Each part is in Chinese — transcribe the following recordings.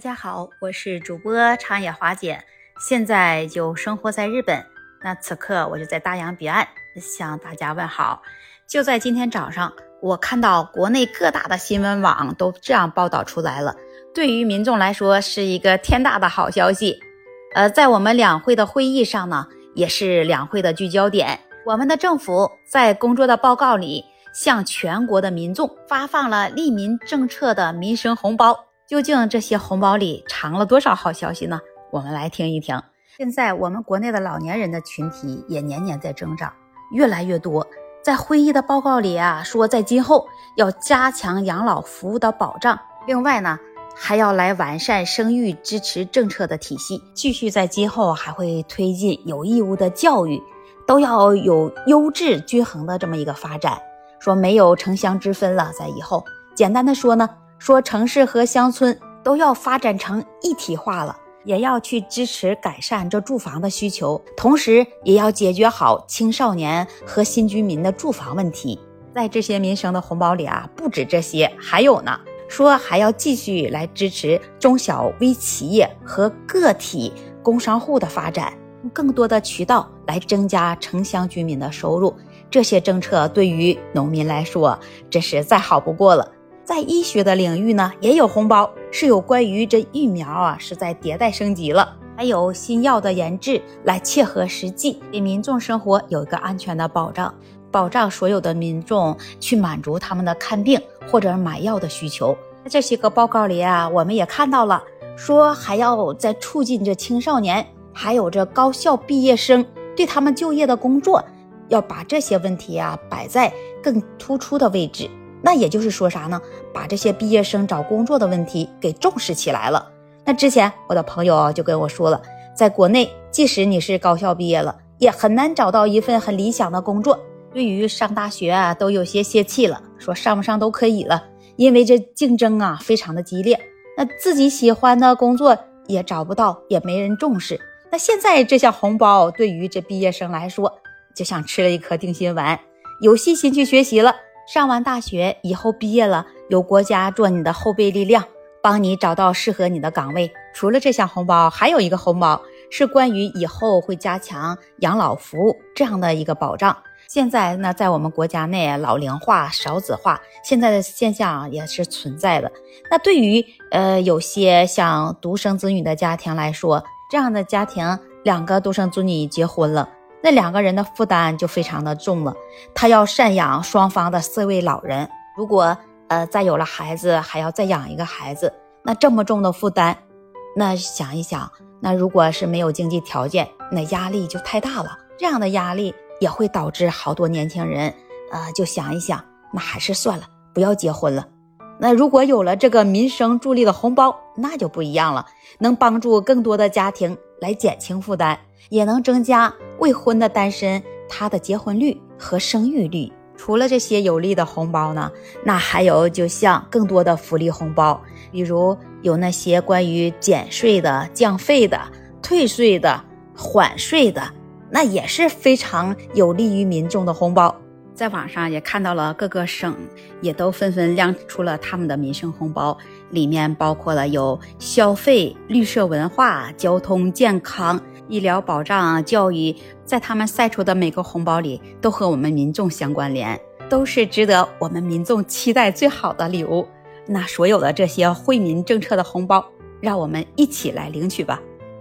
大家好，我是主播长野华姐，现在就生活在日本。那此刻我就在大洋彼岸向大家问好。就在今天早上，我看到国内各大的新闻网都这样报道出来了，对于民众来说是一个天大的好消息。呃，在我们两会的会议上呢，也是两会的聚焦点。我们的政府在工作的报告里，向全国的民众发放了利民政策的民生红包。究竟这些红包里藏了多少好消息呢？我们来听一听。现在我们国内的老年人的群体也年年在增长，越来越多。在会议的报告里啊，说在今后要加强养老服务的保障，另外呢，还要来完善生育支持政策的体系，继续在今后还会推进有义务的教育，都要有优质均衡的这么一个发展。说没有城乡之分了，在以后，简单的说呢。说城市和乡村都要发展成一体化了，也要去支持改善这住房的需求，同时也要解决好青少年和新居民的住房问题。在这些民生的红包里啊，不止这些，还有呢。说还要继续来支持中小微企业和个体工商户的发展，更多的渠道来增加城乡居民的收入。这些政策对于农民来说，真是再好不过了。在医学的领域呢，也有红包，是有关于这疫苗啊，是在迭代升级了，还有新药的研制来切合实际，给民众生活有一个安全的保障，保障所有的民众去满足他们的看病或者买药的需求。在这些个报告里啊，我们也看到了，说还要在促进这青少年，还有这高校毕业生对他们就业的工作，要把这些问题啊摆在更突出的位置。那也就是说啥呢？把这些毕业生找工作的问题给重视起来了。那之前我的朋友就跟我说了，在国内，即使你是高校毕业了，也很难找到一份很理想的工作。对于上大学啊，都有些泄气了，说上不上都可以了，因为这竞争啊非常的激烈。那自己喜欢的工作也找不到，也没人重视。那现在这项红包对于这毕业生来说，就像吃了一颗定心丸，有信心去学习了。上完大学以后毕业了，有国家做你的后备力量，帮你找到适合你的岗位。除了这项红包，还有一个红包是关于以后会加强养老服务这样的一个保障。现在呢，在我们国家内，老龄化、少子化现在的现象也是存在的。那对于呃有些像独生子女的家庭来说，这样的家庭两个独生子女结婚了。那两个人的负担就非常的重了，他要赡养双方的四位老人，如果呃再有了孩子，还要再养一个孩子，那这么重的负担，那想一想，那如果是没有经济条件，那压力就太大了。这样的压力也会导致好多年轻人，呃，就想一想，那还是算了，不要结婚了。那如果有了这个民生助力的红包，那就不一样了，能帮助更多的家庭来减轻负担。也能增加未婚的单身他的结婚率和生育率。除了这些有利的红包呢，那还有就像更多的福利红包，比如有那些关于减税的、降费的、退税的、缓税的，那也是非常有利于民众的红包。在网上也看到了各个省也都纷纷亮出了他们的民生红包，里面包括了有消费、绿色文化、交通、健康。医疗保障、教育，在他们晒出的每个红包里，都和我们民众相关联，都是值得我们民众期待最好的礼物。那所有的这些惠民政策的红包，让我们一起来领取吧！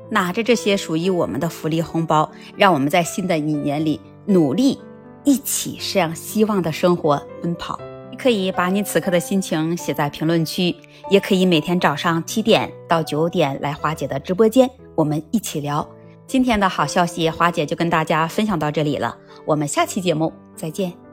拿着这些属于我们的福利红包，让我们在新的一年里努力，一起向希望的生活奔跑。你可以把你此刻的心情写在评论区，也可以每天早上七点到九点来华姐的直播间，我们一起聊。今天的好消息，华姐就跟大家分享到这里了。我们下期节目再见。